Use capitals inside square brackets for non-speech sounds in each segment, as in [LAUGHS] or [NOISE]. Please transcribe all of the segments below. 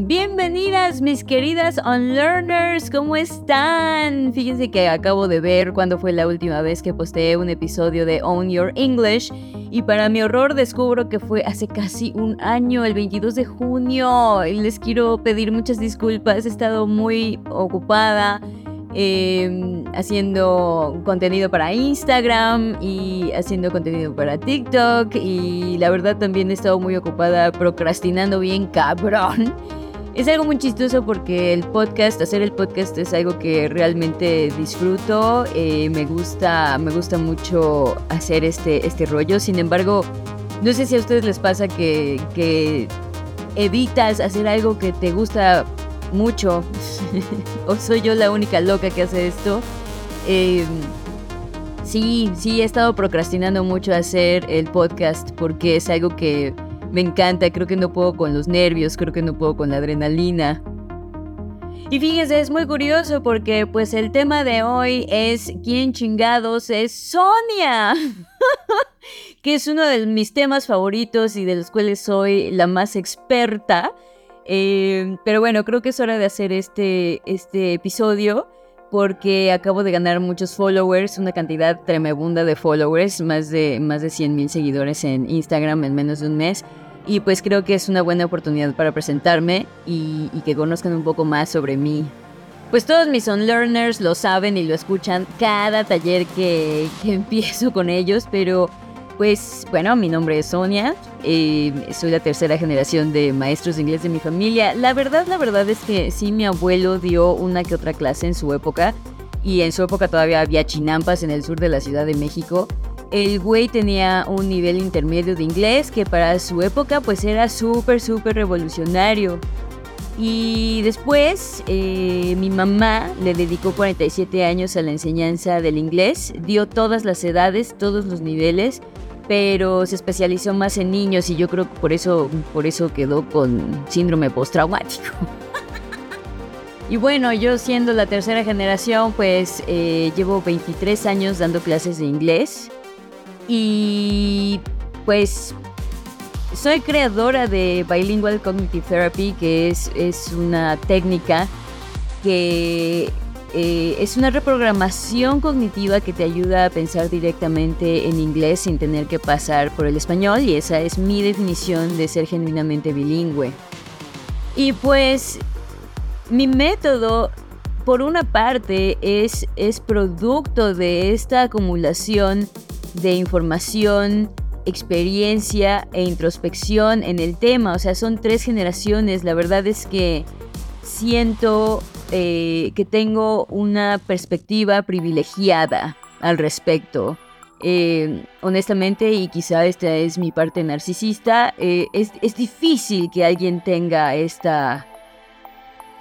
Bienvenidas mis queridas Unlearners, ¿cómo están? Fíjense que acabo de ver cuándo fue la última vez que posteé un episodio de Own Your English y para mi horror descubro que fue hace casi un año, el 22 de junio. Y les quiero pedir muchas disculpas, he estado muy ocupada. Em, haciendo contenido para Instagram y haciendo contenido para TikTok y la verdad también he estado muy ocupada procrastinando bien cabrón es algo muy chistoso porque el podcast, hacer el podcast es algo que realmente disfruto. Eh, me gusta, me gusta mucho hacer este, este rollo. Sin embargo, no sé si a ustedes les pasa que, que evitas hacer algo que te gusta mucho. [LAUGHS] o soy yo la única loca que hace esto. Em, sí, sí, he estado procrastinando mucho hacer el podcast porque es algo que me encanta, creo que no puedo con los nervios, creo que no puedo con la adrenalina. Y fíjense, es muy curioso porque pues el tema de hoy es ¿quién chingados es Sonia? [LAUGHS] que es uno de mis temas favoritos y de los cuales soy la más experta. Eh, pero bueno, creo que es hora de hacer este, este episodio porque acabo de ganar muchos followers, una cantidad tremenda de followers, más de, más de 100 mil seguidores en Instagram en menos de un mes. Y pues creo que es una buena oportunidad para presentarme y, que conozcan un poco más sobre mí. Pues todos mis unlearners lo saben y lo escuchan cada taller que, [LAUGHS] empiezo con ellos, pero pues bueno, mi nombre es Sonia, eh, soy la tercera generación de maestros de inglés de mi familia. La verdad, la verdad es que sí, mi abuelo dio una que otra clase en su época y en su época todavía había chinampas en el sur de la Ciudad de México el güey tenía un nivel intermedio de inglés que para su época pues era súper, súper revolucionario. Y después eh, mi mamá le dedicó 47 años a la enseñanza del inglés, dio todas las edades, todos los niveles, pero se especializó más en niños y yo creo que por eso, por eso quedó con síndrome postraumático. [LAUGHS] Y bueno, yo siendo la tercera generación, pues eh, llevo 23 años dando clases de inglés. Y pues soy creadora de Bilingual Cognitive Therapy, que es, es una técnica que eh, es una reprogramación cognitiva que te ayuda a pensar directamente en inglés sin tener que pasar por el español y esa es mi definición de ser genuinamente bilingüe. Y pues mi método, por una parte, es, es producto de esta acumulación de información, experiencia e introspección en el tema. O sea, son tres generaciones. La verdad es que siento eh, que tengo una perspectiva privilegiada al respecto. Eh, honestamente, y quizá esta es mi parte narcisista, eh, es, es, difícil que alguien tenga esta,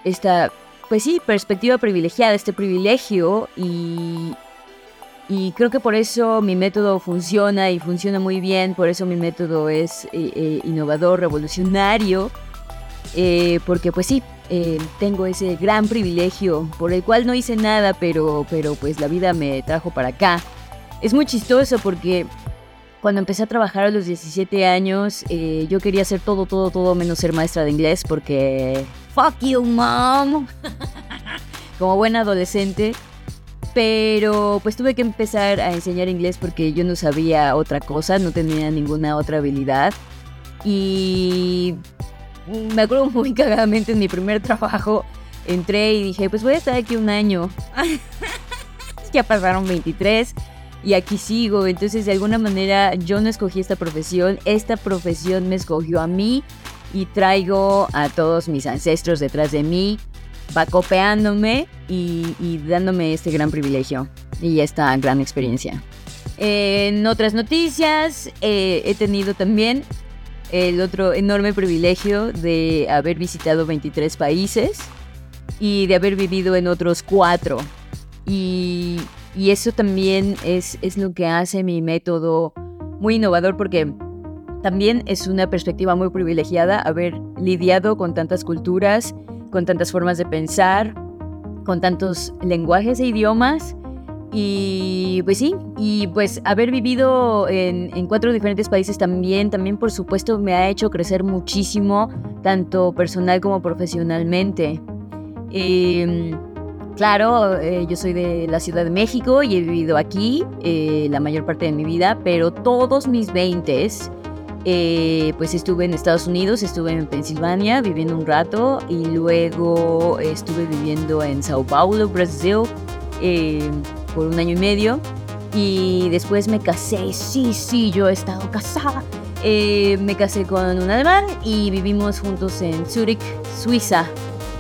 esta, pues sí, perspectiva privilegiada, este privilegio y, y creo que por eso mi método funciona y funciona muy bien, por eso mi método es eh, eh, innovador, revolucionario, eh, porque pues sí, tengo ese gran privilegio por el cual no hice nada, pero, pero pues la vida me trajo para acá. Es muy chistoso porque cuando empecé a trabajar a los 17 años, yo quería hacer todo, todo, todo menos ser maestra de inglés porque... Fuck you, mom. [LAUGHS] Como buena adolescente, pero pues tuve que empezar a enseñar inglés porque yo no sabía otra cosa, no tenía ninguna otra habilidad. Y me acuerdo muy [LAUGHS] cagadamente en mi primer trabajo, entré y dije, pues voy a estar aquí un año. [LAUGHS] ya pasaron 23 y aquí sigo. Entonces de alguna manera yo no escogí esta profesión, esta profesión me escogió a mí y traigo a todos mis ancestros detrás de mí va copeándome y, dándome este gran privilegio y esta gran experiencia. En otras noticias, eh, he tenido también el otro enorme privilegio de haber visitado 23 países y de haber vivido en otros cuatro. Y, eso también es, es lo que hace mi método muy innovador porque también es una perspectiva muy privilegiada haber lidiado con tantas culturas con tantas formas de pensar, con tantos lenguajes e idiomas Y pues sí, y pues haber vivido en, en, cuatro diferentes países también, también por supuesto me ha hecho crecer muchísimo, tanto personal como profesionalmente. Eh, Claro, eh, yo soy de la Ciudad de México y he vivido aquí eh, la mayor parte de mi vida, pero todos mis 20 eh, pues estuve en Estados Unidos, estuve en Pensilvania viviendo un rato y luego estuve viviendo en Sao Paulo, Brasil, por un año y medio. Y después me casé, sí, sí, yo he estado casada. me casé con un alemán y vivimos juntos en Zurich, Suiza,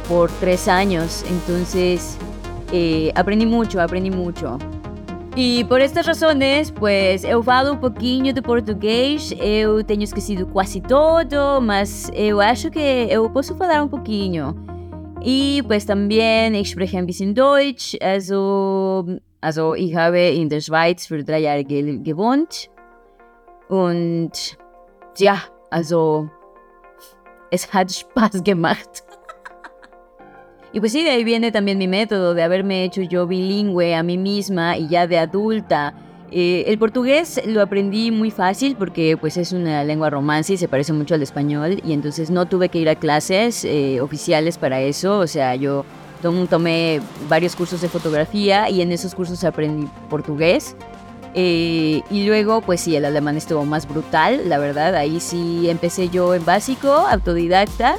por tres años. Entonces, eh, aprendí mucho, aprendí mucho. E por estas razones, pues eu falo um pouquinho de português, eu tenho esquecido quase todo, mas eu acho que eu posso falar um pouquinho. E pues também ich spreche ein bisschen Deutsch, also, also ich habe in der Schweiz für drei Jahre gewohnt und ja, also es hat Spaß gemacht. Y pues sí, de ahí viene también mi método de haberme hecho yo bilingüe a mí misma y ya de adulta. Eh, el portugués lo aprendí muy fácil porque pues es una lengua romance y se parece mucho al español y entonces no tuve que ir a clases eh, oficiales para eso, o sea, yo tomé varios cursos de fotografía y en esos cursos aprendí portugués. Eh, y luego, pues sí, el alemán estuvo más brutal, la verdad, ahí sí empecé yo en básico, autodidacta,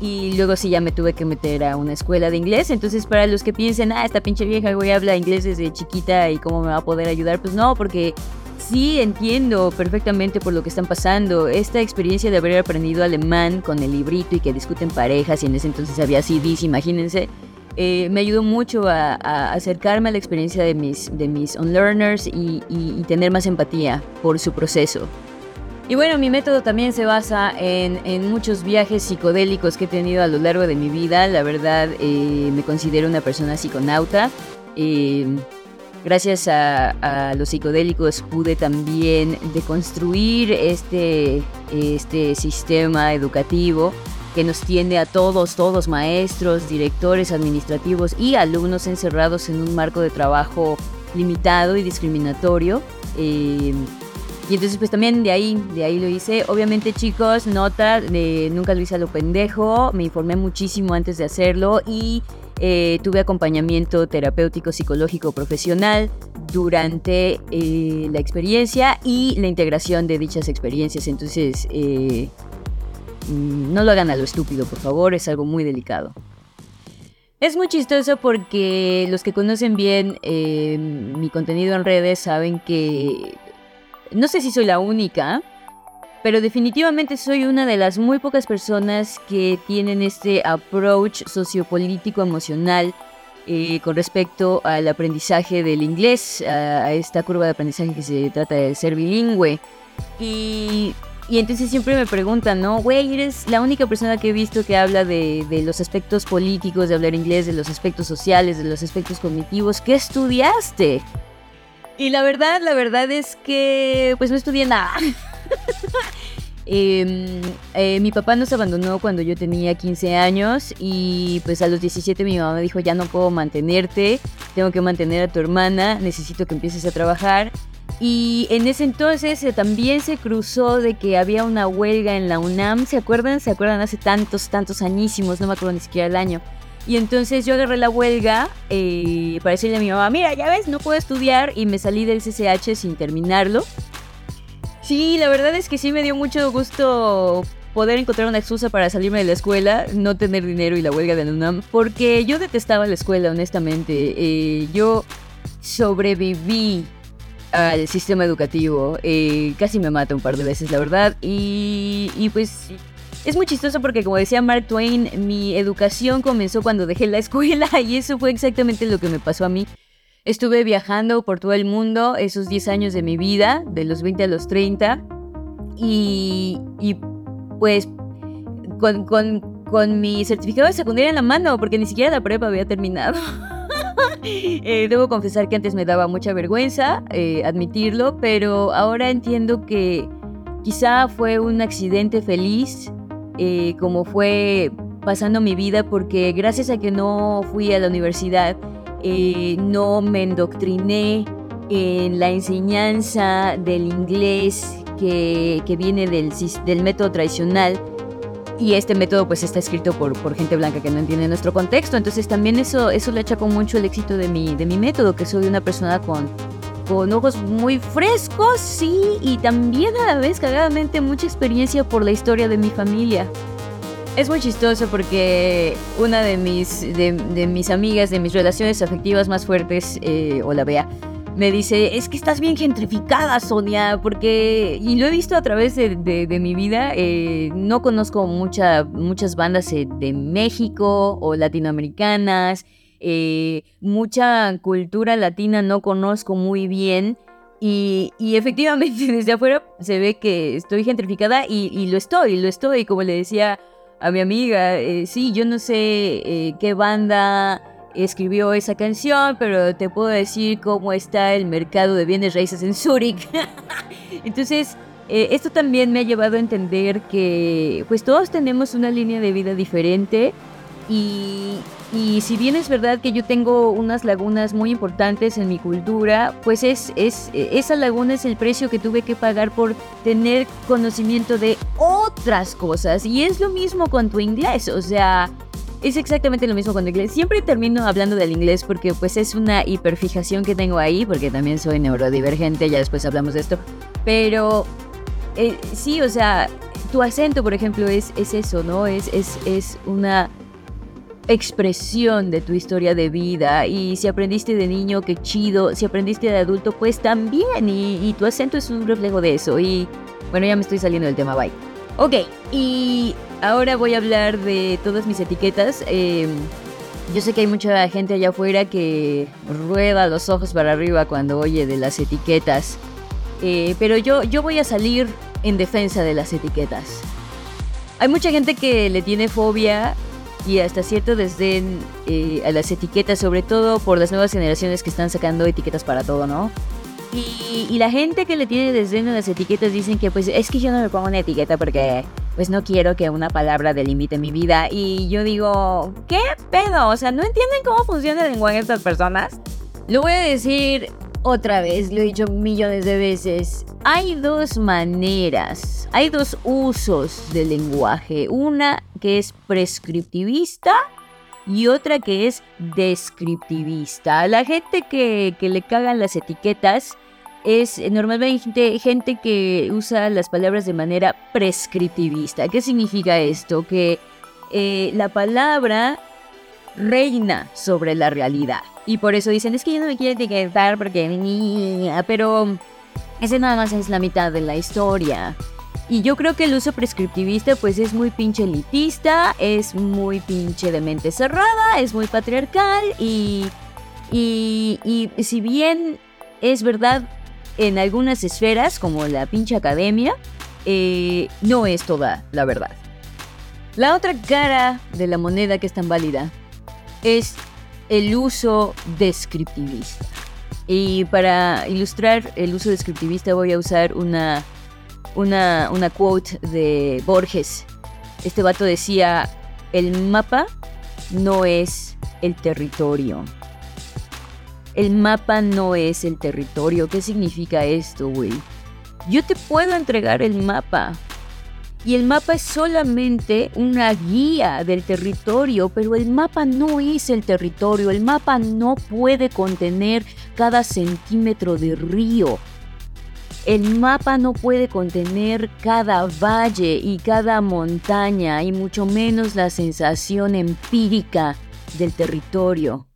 y luego sí ya me tuve que meter a una escuela de inglés. Entonces para los que piensen, ah, esta pinche vieja güey habla inglés desde chiquita y cómo me va a poder ayudar, pues no, porque sí entiendo perfectamente por lo que están pasando. Esta experiencia de haber aprendido alemán con el librito y que discuten parejas y en ese entonces había CDs, imagínense. Eh, me ayudó mucho a, acercarme a la experiencia de mis, de mis unlearners y, y tener más empatía por su proceso. Y bueno, mi método también se basa en, muchos viajes psicodélicos que he tenido a lo largo de mi vida. La verdad, eh, me considero una persona psiconauta. Eh, gracias a, los psicodélicos pude también deconstruir este, este sistema educativo que nos tiene a todos, todos maestros, directores administrativos y alumnos encerrados en un marco de trabajo limitado y discriminatorio. Eh, y entonces pues también de ahí, de ahí lo hice. Obviamente chicos, nota, de nunca lo hice a lo pendejo, me informé muchísimo antes de hacerlo y eh, tuve acompañamiento terapéutico, psicológico, profesional durante eh, la experiencia y la integración de dichas experiencias. Entonces, eh, no lo hagan a lo estúpido, por favor, es algo muy delicado. Es muy chistoso porque los que conocen bien mi contenido en redes saben que no sé si soy la única, pero definitivamente soy una de las muy pocas personas que tienen este approach sociopolítico emocional eh, con respecto al aprendizaje del inglés, a, esta curva de aprendizaje que se trata de ser bilingüe. Y, entonces siempre me preguntan, ¿no? Güey, eres la única persona que he visto que habla de, de los aspectos políticos, de hablar inglés, de los aspectos sociales, de los aspectos cognitivos. ¿Qué estudiaste? Y la verdad, la verdad es que pues no estudié nada. [LAUGHS] Em, eh, mi papá nos abandonó cuando yo tenía 15 años y pues a los 17 mi mamá me dijo ya no puedo mantenerte, tengo que mantener a tu hermana, necesito que empieces a trabajar. Y en ese entonces eh, también se cruzó de que había una huelga en la UNAM, ¿se acuerdan? ¿Se acuerdan? Hace tantos, tantos añísimos, no me acuerdo ni siquiera el año. Y entonces yo agarré la huelga eh, para decirle a mi mamá, mira, ya ves, no puedo estudiar y me salí del CCH sin terminarlo. Sí, la verdad es que sí me dio mucho gusto poder encontrar una excusa para salirme de la escuela, no tener dinero y la huelga de la UNAM, porque yo detestaba la escuela, honestamente. Eh, yo sobreviví al sistema educativo, eh, casi me mata un par de veces, la verdad, y, y pues es muy chistoso porque como decía Mark Twain, mi educación comenzó cuando dejé la escuela [LAUGHS] y eso fue exactamente lo que me pasó a mí. Estuve viajando por todo el mundo esos 10 años de mi vida, de los 20 a los 30, y, pues con, mi certificado de secundaria en la mano, porque ni siquiera la prueba había terminado. [LAUGHS] Eh, debo confesar que antes me daba mucha vergüenza eh, admitirlo, pero ahora entiendo que quizá fue un accidente feliz eh, como fue pasando mi vida, porque gracias a que no fui a la universidad no me endoctriné en la enseñanza del inglés que, viene del método tradicional y este método pues está escrito por, por gente blanca que no entiende nuestro contexto. Entonces también eso, eso le con mucho el éxito de mi, de mi método, que soy una persona con, con ojos muy frescos, sí, y también a la vez cagadamente mucha experiencia por la historia de mi familia. Es muy chistoso porque una de mis, de, mis amigas, de mis relaciones afectivas más fuertes, eh, o la Bea, me dice, es que estás bien gentrificada, Sonia, porque, y lo he visto a través de, mi vida, eh, no conozco mucha, muchas bandas eh, de México o latinoamericanas, eh, mucha cultura latina no conozco muy bien. Y, efectivamente [LAUGHS] desde afuera se ve que estoy gentrificada y, lo estoy, lo estoy, como le decía a mi amiga, sí, yo no sé qué banda escribió esa canción, pero te puedo decir cómo está el mercado de bienes raíces en Zurich. [LAUGHS] Entonces, eh, esto también me ha llevado a entender que pues todos tenemos una línea de vida diferente y, y, si bien es verdad que yo tengo unas lagunas muy importantes en mi cultura, pues es, es, esa laguna es el precio que tuve que pagar por tener conocimiento de otras cosas. Y es lo mismo con tu inglés, o sea, es exactamente lo mismo con el inglés. Siempre termino hablando del inglés porque pues es una hiperfijación que tengo ahí, porque también soy neurodivergente, ya después hablamos de esto. Pero eh, sí, o sea, tu acento, por ejemplo, es, es eso, ¿no? Es, es, es una expresión de tu historia de vida y si aprendiste de niño, qué chido, si aprendiste de adulto, pues también y, y tu acento es un reflejo de eso y bueno, ya me estoy saliendo del tema, bye. Ok, y ahora voy a hablar de todas mis etiquetas. Em, yo sé que hay mucha gente allá afuera que rueda los ojos para arriba cuando oye de las etiquetas. Eh, pero yo, yo voy a salir en defensa de las etiquetas. Hay mucha gente que le tiene fobia y hasta cierto desdén eh, a las etiquetas, sobre todo por las nuevas generaciones que están sacando etiquetas para todo, ¿no? Y, la gente que le tiene desdén a las etiquetas dicen que pues es que yo no me pongo una etiqueta porque pues no quiero que una palabra delimite mi vida. Y yo digo, ¿qué pedo? O sea, ¿no entienden cómo funciona el lenguaje de estas personas? Lo voy a decir otra vez, lo he dicho millones de veces. Hay dos maneras, hay dos usos del lenguaje. Una que es prescriptivista y otra que es descriptivista. La gente que, le cagan las etiquetas es normalmente gente que usa las palabras de manera prescriptivista. ¿Qué significa esto? Que eh, la palabra reina sobre la realidad. Y por eso dicen, es que yo no me quiero etiquetar porque... Pero ese nada más es la mitad de la historia. Y yo creo que el uso prescriptivista pues es muy pinche elitista, es muy pinche de mente cerrada, es muy patriarcal y, y, y si bien es verdad en algunas esferas como la pinche academia, eh, no es toda la verdad. La otra cara de la moneda que es tan válida es el uso descriptivista. Y para ilustrar el uso descriptivista voy a usar una una, una quote de Borges. Este vato decía, el mapa no es el territorio. El mapa no es el territorio. ¿Qué significa esto, güey? Yo te puedo entregar el mapa. Y el mapa es solamente una guía del territorio, pero el mapa no es el territorio. El mapa no puede contener cada centímetro de río. El mapa no puede contener cada valle y cada montaña y mucho menos la sensación empírica del territorio.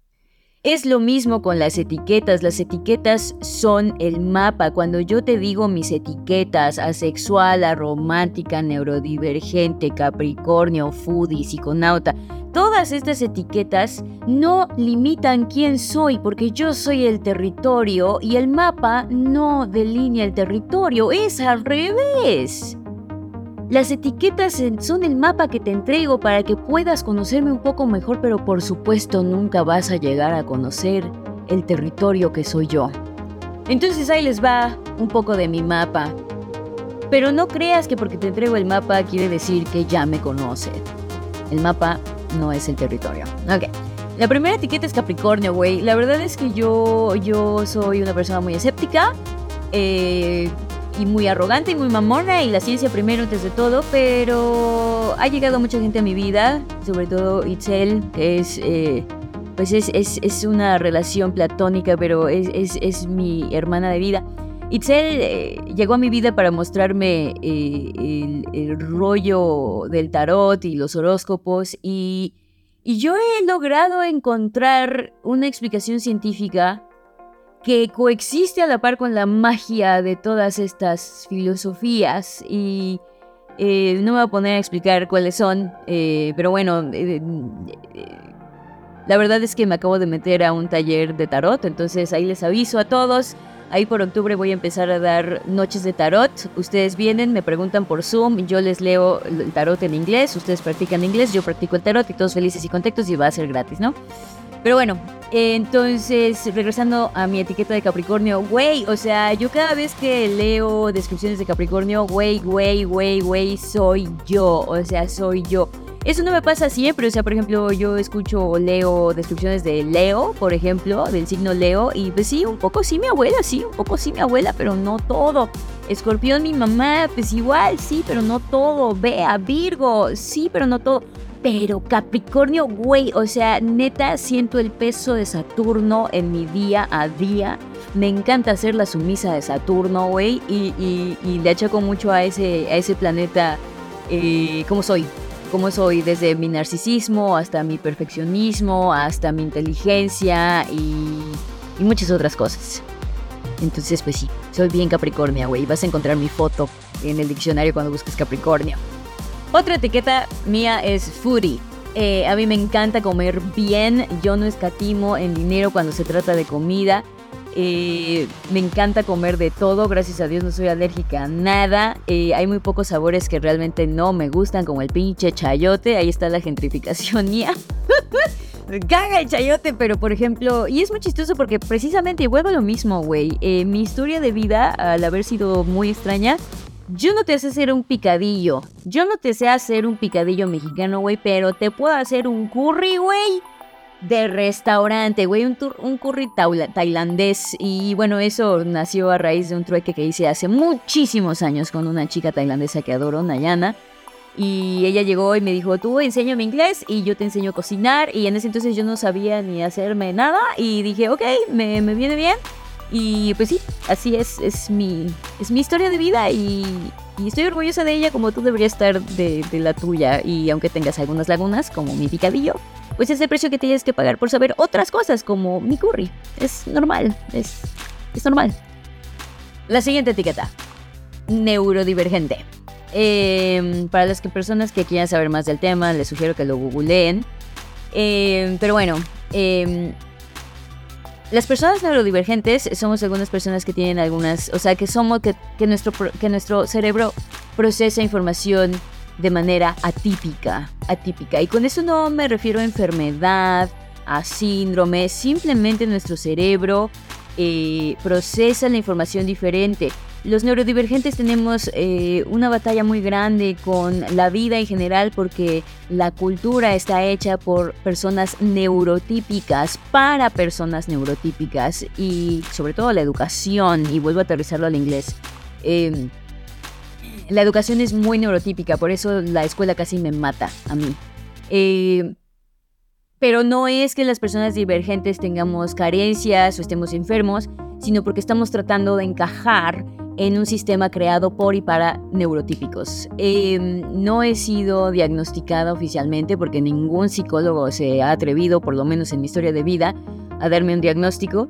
Es lo mismo con las etiquetas. Las etiquetas son el mapa. Cuando yo te digo mis etiquetas, asexual, aromántica, neurodivergente, capricornio, foodie, psiconauta, todas estas etiquetas no limitan quién soy porque yo soy el territorio y el mapa no delinea el territorio. Es al revés. Las etiquetas son el mapa que te entrego para que puedas conocerme un poco mejor, pero por supuesto nunca vas a llegar a conocer el territorio que soy yo. Entonces ahí les va un poco de mi mapa. Pero no creas que porque te entrego el mapa quiere decir que ya me conocen. El mapa no es el territorio. Ok. La primera etiqueta es Capricornio, güey. La verdad es que yo, yo soy una persona muy escéptica. Eh, y muy arrogante y muy mamona y la ciencia primero antes de todo, pero ha llegado mucha gente a mi vida, sobre todo Itzel, que es, eh, pues es, es, es, una relación platónica, pero es, es, es mi hermana de vida. Itzel eh, llegó a mi vida para mostrarme eh, el, rollo del tarot y los horóscopos y, y yo he logrado encontrar una explicación científica que coexiste a la par con la magia de todas estas filosofías y eh, no me voy a poner a explicar cuáles son, eh, pero bueno, la verdad es que me acabo de meter a un taller de tarot, entonces ahí les aviso a todos. Ahí por octubre voy a empezar a dar noches de tarot. Ustedes vienen, me preguntan por Zoom, yo les leo el tarot en inglés, ustedes practican inglés, yo practico el tarot y todos felices y contentos y va a ser gratis, ¿no? Pero bueno, entonces, regresando a mi etiqueta de Capricornio, güey, o sea, yo cada vez que leo descripciones de Capricornio, güey, güey, güey, güey, soy yo, o sea, soy yo. Eso no me pasa siempre, o sea, por ejemplo, yo escucho o leo descripciones de Leo, por ejemplo, del signo Leo, y pues sí, un poco sí mi abuela, sí, un poco sí mi abuela, pero no todo. Escorpión, mi mamá, pues igual, sí, pero no todo. Vea, Virgo, sí, pero no todo. Pero Capricornio, güey, o sea, neta siento el peso de Saturno en mi día a día. Me encanta hacer la sumisa de Saturno, güey, y, le achaco mucho a ese, a ese planeta eh, cómo soy. Cómo soy, desde mi narcisismo hasta mi perfeccionismo, hasta mi inteligencia y, muchas otras cosas. Entonces, pues sí, soy bien Capricornia, güey. Vas a encontrar mi foto en el diccionario cuando busques Capricornio. Otra etiqueta mía es foodie. Eh, a mí me encanta comer bien, yo no escatimo en dinero cuando se trata de comida. Eh, me encanta comer de todo, gracias a Dios no soy alérgica a nada. Eh, hay muy pocos sabores que realmente no me gustan, como el pinche chayote. Ahí está la gentrificación [LAUGHS] mía. Caga el chayote, pero por ejemplo, y es muy chistoso porque precisamente vuelvo lo mismo, güey. mi historia de vida, al haber sido muy extraña, yo no te sé hacer un picadillo. Yo no te sé hacer un picadillo mexicano, güey, pero te puedo hacer un curry, güey. De restaurante, güey, un, un curry tailandés. Y bueno, eso nació a raíz de un trueque que hice hace muchísimos años con una chica tailandesa que adoro, Nayana. Y ella llegó y me dijo, tú enséñame inglés y yo te enseño a cocinar. Y en ese entonces yo no sabía ni hacerme nada. Y dije, ok, me, me viene bien. Y pues sí, así es, es mi, es mi historia de vida y, estoy orgullosa de ella como tú deberías estar de, la tuya. Y aunque tengas algunas lagunas, como mi picadillo, pues es el precio que tienes que pagar por saber otras cosas como mi curry. Es normal, es, es normal. La siguiente etiqueta, neurodivergente. Em, para las que personas que quieran saber más del tema, les sugiero que lo googleen. Em, pero bueno, eh, las personas neurodivergentes somos algunas personas que tienen algunas, o sea, que somos, que, nuestro, que nuestro cerebro procesa información de manera atípica, atípica. Y con eso no me refiero a enfermedad, a síndrome, simplemente nuestro cerebro eh, procesa la información diferente. Los neurodivergentes tenemos eh, una batalla muy grande con la vida en general porque la cultura está hecha por personas neurotípicas, para personas neurotípicas y sobre todo la educación, y vuelvo a aterrizarlo al inglés. Em, la educación es muy neurotípica, por eso la escuela casi me mata a mí. Eh, pero no es que las personas divergentes tengamos carencias o estemos enfermos, sino porque estamos tratando de encajar en un sistema creado por y para neurotípicos. Em, no he sido diagnosticada oficialmente porque ningún psicólogo se ha atrevido, por lo menos en mi historia de vida, a darme un diagnóstico.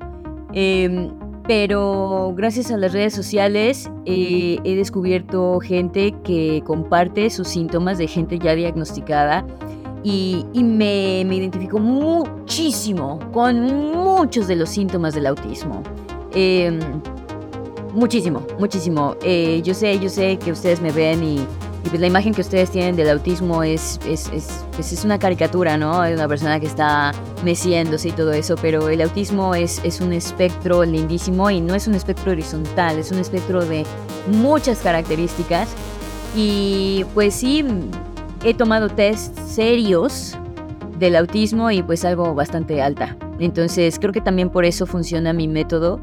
Em, pero gracias a las redes sociales eh, he descubierto gente que comparte sus síntomas de gente ya diagnosticada y, me, me identifico muchísimo con muchos de los síntomas del autismo. Em, muchísimo, muchísimo. Eh, yo sé, yo sé que ustedes me ven y, pues la imagen que ustedes tienen del autismo es, es, es, pues es una caricatura, ¿no? De una persona que está meciéndose y todo eso, pero el autismo es, es un espectro lindísimo y no es un espectro horizontal, es un espectro de muchas características. Y pues sí, he tomado tests serios del autismo y pues algo bastante alta. Entonces creo que también por eso funciona mi método,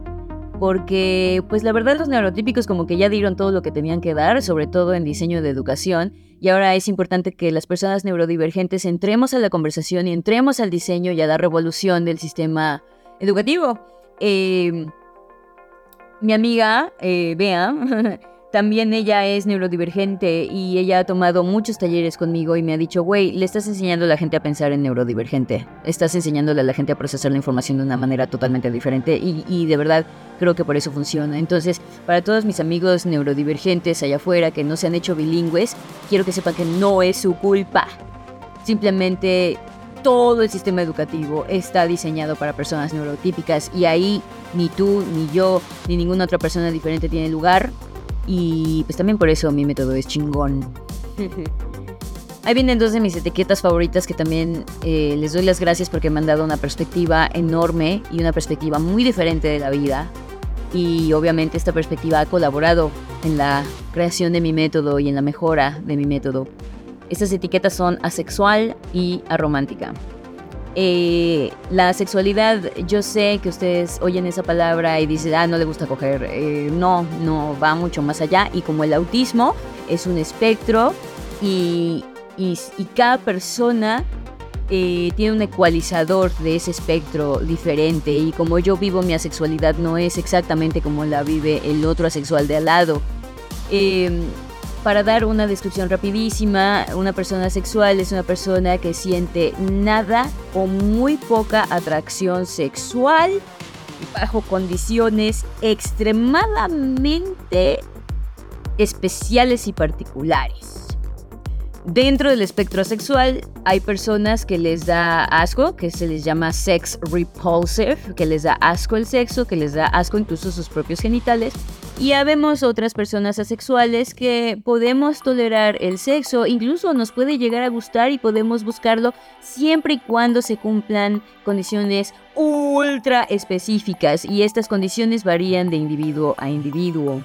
porque pues la verdad los neurotípicos como que ya dieron todo lo que tenían que dar, sobre todo en diseño de educación, y ahora es importante que las personas neurodivergentes entremos a la conversación y entremos al diseño y a la revolución del sistema educativo. Em, mi amiga, eh, Bea, [LAUGHS] También ella es neurodivergente y ella ha tomado muchos talleres conmigo y me ha dicho, güey, le estás enseñando a la gente a pensar en neurodivergente. Estás enseñándole a la gente a procesar la información de una manera totalmente diferente y, de verdad creo que por eso funciona. Entonces, para todos mis amigos neurodivergentes allá afuera que no se han hecho bilingües, quiero que sepan que no es su culpa. Simplemente todo el sistema educativo está diseñado para personas neurotípicas y ahí ni tú, ni yo, ni ninguna otra persona diferente tiene lugar y pues también por eso mi método es chingón. Ahí vienen dos de mis etiquetas favoritas que también eh, les doy las gracias porque me han dado una perspectiva enorme y una perspectiva muy diferente de la vida. Y obviamente esta perspectiva ha colaborado en la creación de mi método y en la mejora de mi método. Estas etiquetas son asexual y aromántica. Eh, la sexualidad, yo sé que ustedes oyen esa palabra y dicen, ah, no le gusta coger. Eh, no, no, va mucho más allá. Y como el autismo es un espectro y, y, cada persona eh, tiene un ecualizador de ese espectro diferente. Y como yo vivo mi asexualidad, no es exactamente como la vive el otro asexual de al lado. Para dar una descripción rapidísima, una persona sexual es una persona que siente nada o muy poca atracción sexual bajo condiciones extremadamente especiales y particulares. Dentro del espectro sexual hay personas que les da asco, que se les llama sex repulsive, que les da asco el sexo, que les da asco incluso sus propios genitales. Y habemos otras personas asexuales que podemos tolerar el sexo, incluso nos puede llegar a gustar y podemos buscarlo siempre y cuando se cumplan condiciones ultra específicas y estas condiciones varían de individuo a individuo.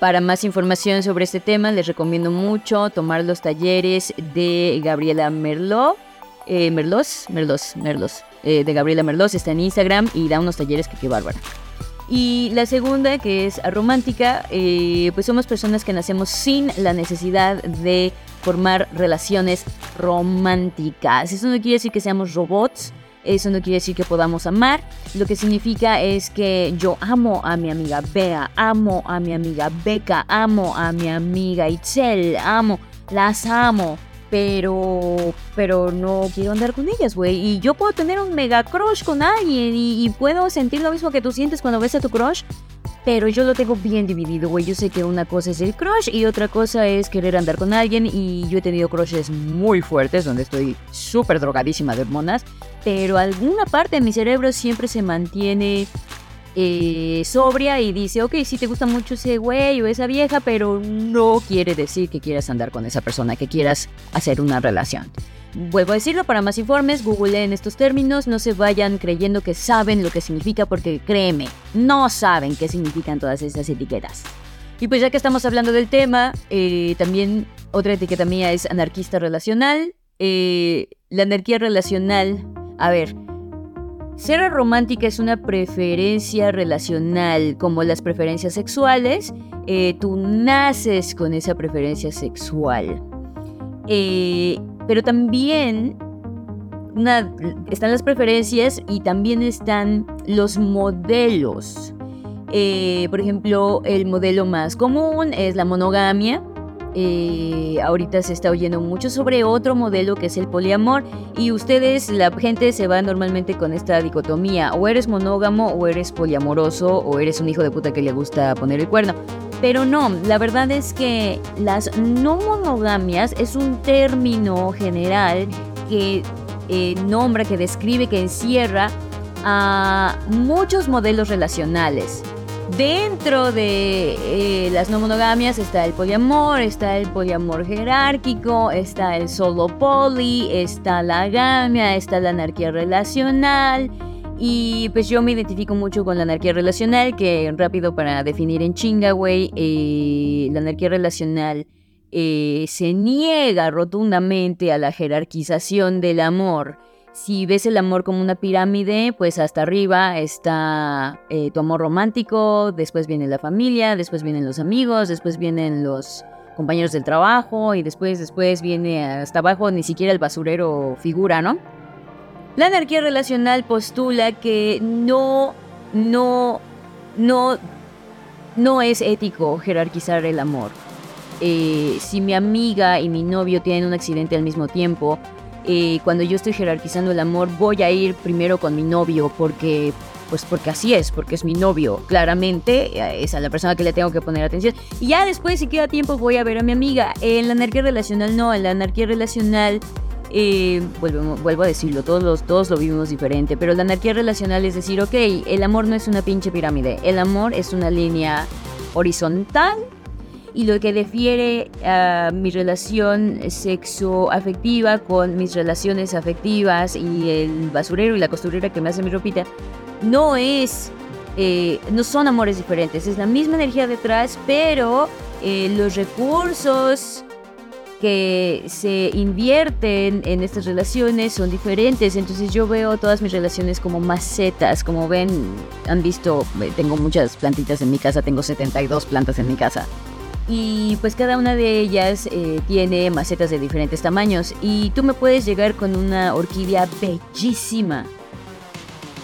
Para más información sobre este tema, les recomiendo mucho tomar los talleres de Gabriela Merlot. Eh, Merlos, Merlos, Merlos, eh, de Gabriela Merlos, está en Instagram y da unos talleres que qué bárbara. Y la segunda, que es romántica, eh, pues somos personas que nacemos sin la necesidad de formar relaciones románticas. Eso no quiere decir que seamos robots, eso no quiere decir que podamos amar. Lo que significa es que yo amo a mi amiga Bea, amo a mi amiga Beca, amo a mi amiga Itzel, amo, las amo. Pero, pero no quiero andar con ellas, güey. Y yo puedo tener un mega crush con alguien y, y puedo sentir lo mismo que tú sientes cuando ves a tu crush pero yo lo tengo bien dividido, güey. Yo sé que una cosa es el crush y otra cosa es querer andar con alguien. Y yo he tenido crushes muy fuertes donde estoy súper drogadísima de hormonas. Pero alguna parte de mi cerebro siempre se mantiene eh, sobria y dice, ok, sí te gusta mucho ese güey o esa vieja, pero no quiere decir que quieras andar con esa persona, que quieras hacer una relación. Vuelvo a decirlo, para más informes, googleen estos términos, no se vayan creyendo que saben lo que significa porque créeme, no saben qué significan todas esas etiquetas. Y pues ya que estamos hablando del tema, eh, también otra etiqueta mía es anarquista relacional. Eh, la anarquía relacional, a ver, ser romántica es una preferencia relacional, como las preferencias sexuales. Eh, tú naces con esa preferencia sexual. Eh, pero también están las preferencias y también están los modelos. Eh, por ejemplo, el modelo más común es la monogamia, eh, ahorita se está oyendo mucho sobre otro modelo que es el poliamor y ustedes, la gente se va normalmente con esta dicotomía, o eres monógamo o eres poliamoroso o eres un hijo de puta que le gusta poner el cuerno. Pero no, la verdad es que las no monogamias es un término general que eh, nombra, que describe, que encierra a muchos modelos relacionales. Dentro de eh, las no monogamias está el poliamor, está el poliamor jerárquico, está el solo poli, está la gamia, está la anarquía relacional. Y pues yo me identifico mucho con la anarquía relacional, que rápido para definir en chinga, güey, eh, la anarquía relacional eh, se niega rotundamente a la jerarquización del amor Si ves el amor como una pirámide, pues hasta arriba está eh, tu amor romántico, después viene la familia, después vienen los amigos, después vienen los compañeros del trabajo y después, después viene hasta abajo ni siquiera el basurero figura, ¿no? La anarquía relacional postula que no, no, no, no es ético jerarquizar el amor. Eh, si mi amiga y mi novio tienen un accidente al mismo tiempo, eh, cuando yo estoy jerarquizando el amor, voy a ir primero con mi novio porque, pues porque así es, porque es mi novio. Claramente eh, es a la persona que le tengo que poner atención. Y ya después, si queda tiempo, voy a ver a mi amiga. En la anarquía relacional no, en la anarquía relacional eh, vuelvo, vuelvo, a decirlo, todos, los, todos lo vivimos diferente, pero la anarquía relacional es decir, ok, el amor no es una pinche pirámide, el amor es una línea horizontal y lo que difiere a mi relación sexo-afectiva con mis relaciones afectivas y el basurero y la costurera que me hace mi ropita, no es, eh, no son amores diferentes, es la misma energía detrás, pero eh, los recursos que se invierten en estas relaciones son diferentes. Entonces yo veo todas mis relaciones como macetas. Como ven, han visto, eh, tengo muchas plantitas en mi casa, tengo 72 plantas en mi casa. Y pues cada una de ellas eh, tiene macetas de diferentes tamaños. Y tú me puedes llegar con una orquídea bellísima.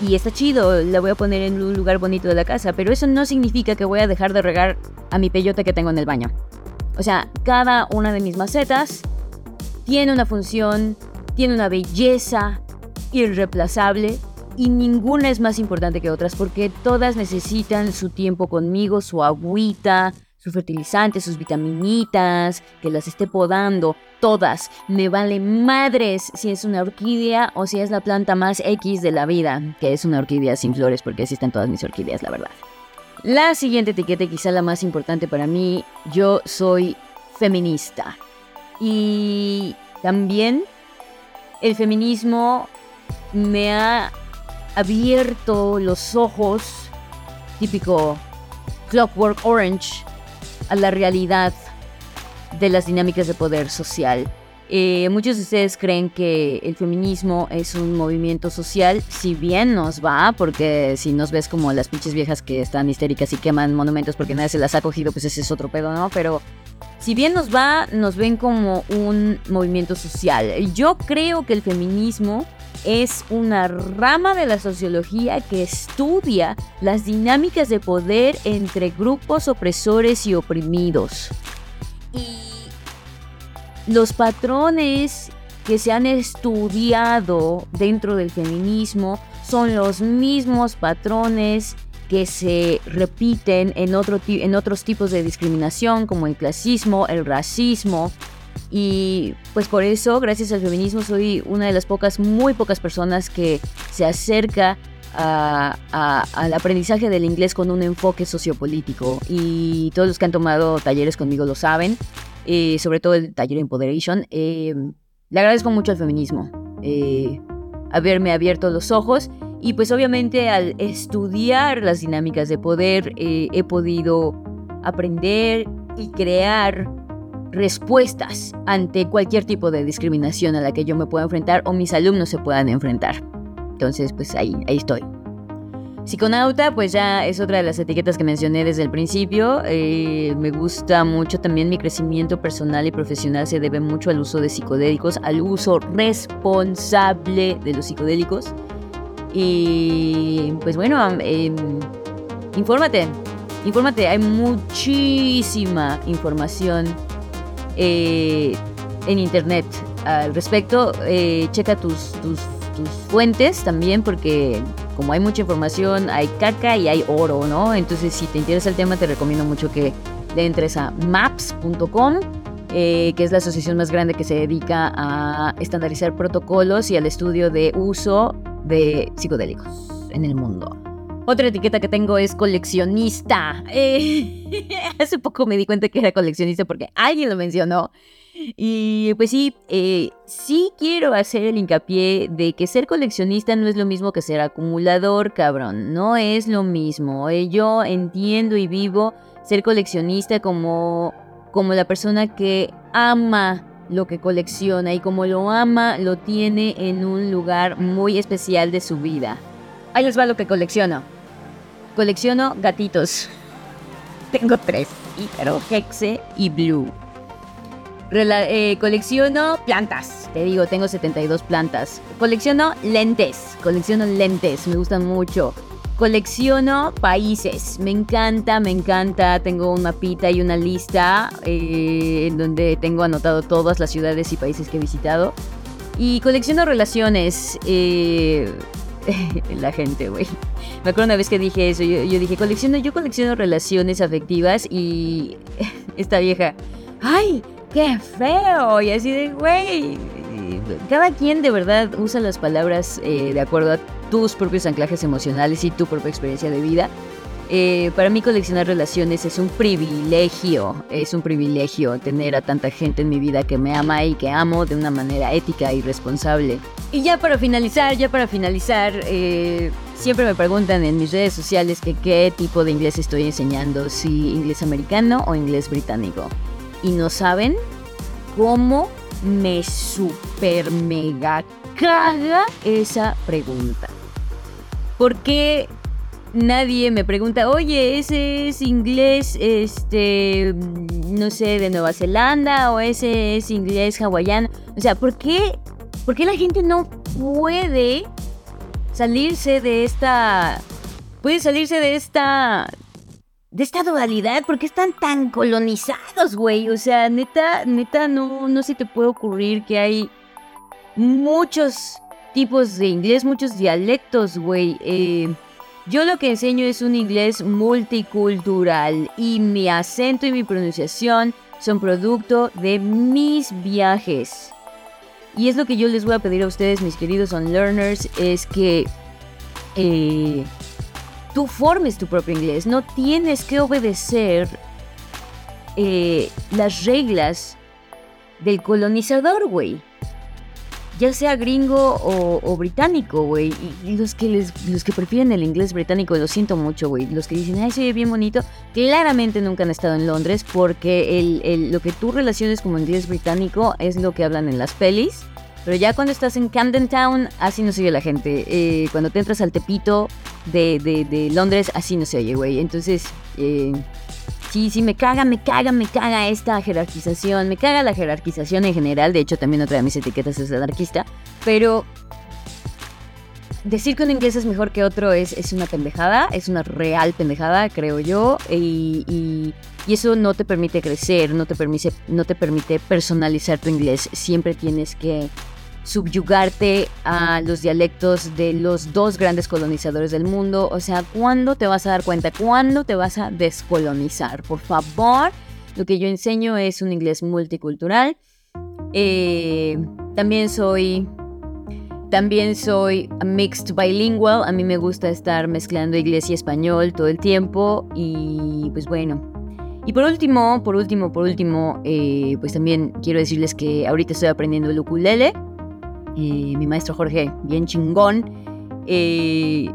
Y está chido, la voy a poner en un lugar bonito de la casa. Pero eso no significa que voy a dejar de regar a mi peyote que tengo en el baño. O sea, cada una de mis macetas tiene una función, tiene una belleza irreemplazable y ninguna es más importante que otras porque todas necesitan su tiempo conmigo, su agüita, su fertilizante, sus vitaminitas, que las esté podando, todas. Me vale madres si es una orquídea o si es la planta más X de la vida, que es una orquídea sin flores porque existen todas mis orquídeas, la verdad. La siguiente etiqueta, quizá la más importante para mí, yo soy feminista. Y también el feminismo me ha abierto los ojos, típico Clockwork Orange, a la realidad de las dinámicas de poder social. Eh, muchos de ustedes creen que el feminismo es un movimiento social, si bien nos va, porque si nos ves como las pinches viejas que están histéricas y queman monumentos porque nadie se las ha cogido, pues ese es otro pedo, ¿no? Pero si bien nos va, nos ven como un movimiento social. Yo creo que el feminismo es una rama de la sociología que estudia las dinámicas de poder entre grupos opresores y oprimidos. Y los patrones que se han estudiado dentro del feminismo son los mismos patrones que se repiten en, otro, en otros tipos de discriminación como el clasismo, el racismo. Y pues por eso, gracias al feminismo, soy una de las pocas, muy pocas personas que se acerca al aprendizaje del inglés con un enfoque sociopolítico. Y todos los que han tomado talleres conmigo lo saben. Eh, sobre todo el taller Empoderation. Eh, le agradezco mucho al feminismo, eh, haberme abierto los ojos y pues obviamente al estudiar las dinámicas de poder he podido aprender y crear respuestas ante cualquier tipo de discriminación a la que yo me pueda enfrentar o mis alumnos se puedan enfrentar. Entonces, pues ahí, ahí estoy. Psiconauta, pues ya es otra de las etiquetas que mencioné desde el principio. Eh, me gusta mucho también mi crecimiento personal y profesional se debe mucho al uso de psicodélicos, al uso responsable de los psicodélicos. Y pues bueno, em, infórmate, infórmate, hay muchísima información eh, en internet al respecto. Eh, checa tus, tus, tus fuentes también porque como hay mucha información, hay caca y hay oro, ¿no? Entonces, si te interesa el tema, te recomiendo mucho que le entres a maps.com, eh, que es la asociación más grande que se dedica a estandarizar protocolos y al estudio de uso de psicodélicos en el mundo. Otra etiqueta que tengo es coleccionista. Eh, [LAUGHS] hace poco me di cuenta que era coleccionista porque alguien lo mencionó. Y pues sí, eh, sí quiero hacer el hincapié de que ser coleccionista no es lo mismo que ser acumulador, cabrón. No es lo mismo. Eh, yo entiendo y vivo ser coleccionista como, como la persona que ama lo que colecciona y como lo ama, lo tiene en un lugar muy especial de su vida. Ahí les va lo que colecciono. Colecciono gatitos. Tengo tres, Ícaro, Hexe y Blue. Eh, colecciono plantas. Te digo, tengo 72 plantas. Colecciono lentes. Colecciono lentes. Me gustan mucho. Colecciono países. Me encanta, me encanta. Tengo un mapita y una lista eh, en donde tengo anotado todas las ciudades y países que he visitado. Y colecciono relaciones. Eh, [LAUGHS] la gente, güey. Me acuerdo una vez que dije eso. Yo, dije, colecciono, yo colecciono relaciones afectivas y [LAUGHS] esta vieja. ¡Ay! ¡Qué feo! Y así de, güey. Cada quien de verdad usa las palabras eh, de acuerdo a tus propios anclajes emocionales y tu propia experiencia de vida. Eh, para mí coleccionar relaciones es un privilegio, es un privilegio tener a tanta gente en mi vida que me ama y que amo de una manera ética y responsable. Y ya para finalizar, ya para finalizar, eh, siempre me preguntan en mis redes sociales que qué tipo de inglés estoy enseñando, si inglés americano o inglés británico. Y no saben cómo me super mega caga esa pregunta. ¿Por qué nadie me pregunta, oye, ese es inglés, este, no sé, de Nueva Zelanda o ese es inglés hawaiano? O sea, ¿por qué, ¿por qué la gente no puede salirse de esta, puede salirse de esta, de esta dualidad? ¿Por qué están tan colonizados, güey? O sea, neta, neta, no, no se te puede ocurrir que hay muchos tipos de inglés, muchos dialectos, güey. Eh, yo lo que enseño es un inglés multicultural y mi acento y mi pronunciación son producto de mis viajes. Y es lo que yo les voy a pedir a ustedes, mis queridos unlearners, es que eh, tú formes tu propio inglés. No tienes que obedecer eh, las reglas del colonizador, güey ya sea gringo o, británico, güey. Los que les, los que prefieren el inglés británico, lo siento mucho, güey. Los que dicen, ay, se bien bonito, claramente nunca han estado en Londres porque el, lo que tú relaciones como inglés británico es lo que hablan en las pelis. Pero ya cuando estás en Camden Town, así no se oye la gente. Eh, cuando te entras al tepito de, de, Londres, así no se oye, güey. Entonces, eh, Sí, sí, me caga, me caga, me caga esta jerarquización. Me caga la jerarquización en general. De hecho, también otra de mis etiquetas es anarquista. Pero decir que un inglés es mejor que otro es, es una pendejada. Es una real pendejada, creo yo. Y, y, y, eso no te permite crecer, no te permite, no te permite personalizar tu inglés. Siempre tienes que subyugarte a los dialectos de los dos grandes colonizadores del mundo. O sea, ¿cuándo te vas a dar cuenta? ¿Cuándo te vas a descolonizar? Por favor, lo que yo enseño es un inglés multicultural. Eh, también soy... También soy mixed bilingual. A mí me gusta estar mezclando inglés y español todo el tiempo. Y pues bueno, y por último, por último, por último, eh, pues también quiero decirles que ahorita estoy aprendiendo el ukulele mi maestro Jorge, bien chingón. Eh,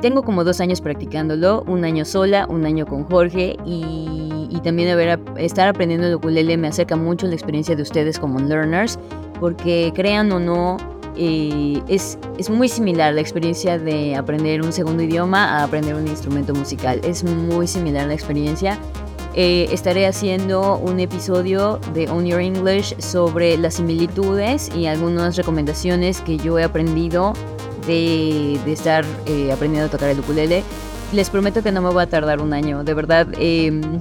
tengo como dos años practicándolo, un año sola, un año con Jorge y, también estar aprendiendo el ukulele me acerca mucho la experiencia de ustedes como learners, porque crean o no, eh, es, es muy similar la experiencia de aprender un segundo idioma a aprender un instrumento musical. Es muy similar la experiencia eh, estaré haciendo un episodio de Own Your English sobre las similitudes y algunas recomendaciones que yo he aprendido de, estar eh, aprendiendo a tocar el ukulele. Les prometo que no me voy a tardar un año, de verdad. Em, [LAUGHS]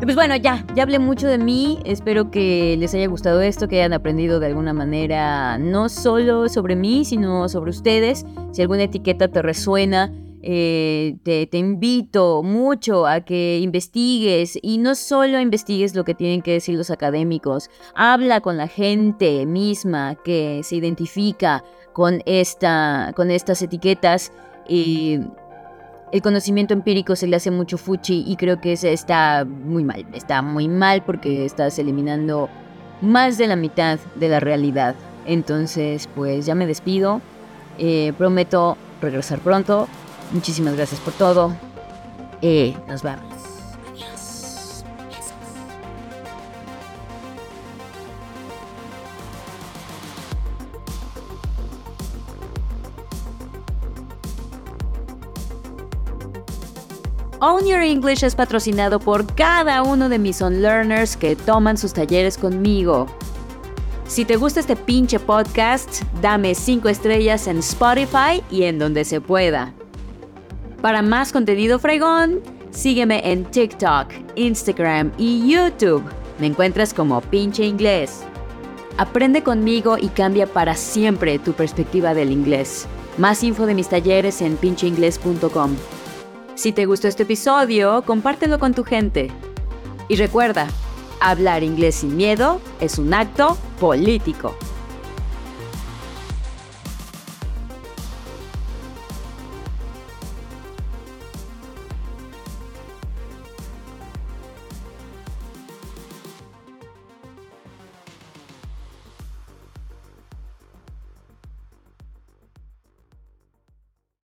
pues bueno, ya, ya hablé mucho de mí. Espero que les haya gustado esto, que hayan aprendido de alguna manera no solo sobre mí, sino sobre ustedes. Si alguna etiqueta te resuena, eh, te, invito mucho a que investigues y no solo investigues lo que tienen que decir los académicos, habla con la gente misma que se identifica con, esta, con estas etiquetas. el conocimiento empírico se le hace mucho fuchi y creo que está muy mal, está muy mal porque estás eliminando más de la mitad de la realidad. Entonces, pues ya me despido. Eh, prometo regresar pronto. Muchísimas gracias por todo. Eh, nos vemos. Own Your English es patrocinado por cada uno de mis onlearners que toman sus talleres conmigo. Si te gusta este pinche podcast, dame 5 estrellas en Spotify y en donde se pueda. Para más contenido fregón, sígueme en TikTok, Instagram y YouTube. Me encuentras como pinche inglés. Aprende conmigo y cambia para siempre tu perspectiva del inglés. Más info de mis talleres en pincheinglés.com. Si te gustó este episodio, compártelo con tu gente. Y recuerda, hablar inglés sin miedo es un acto político.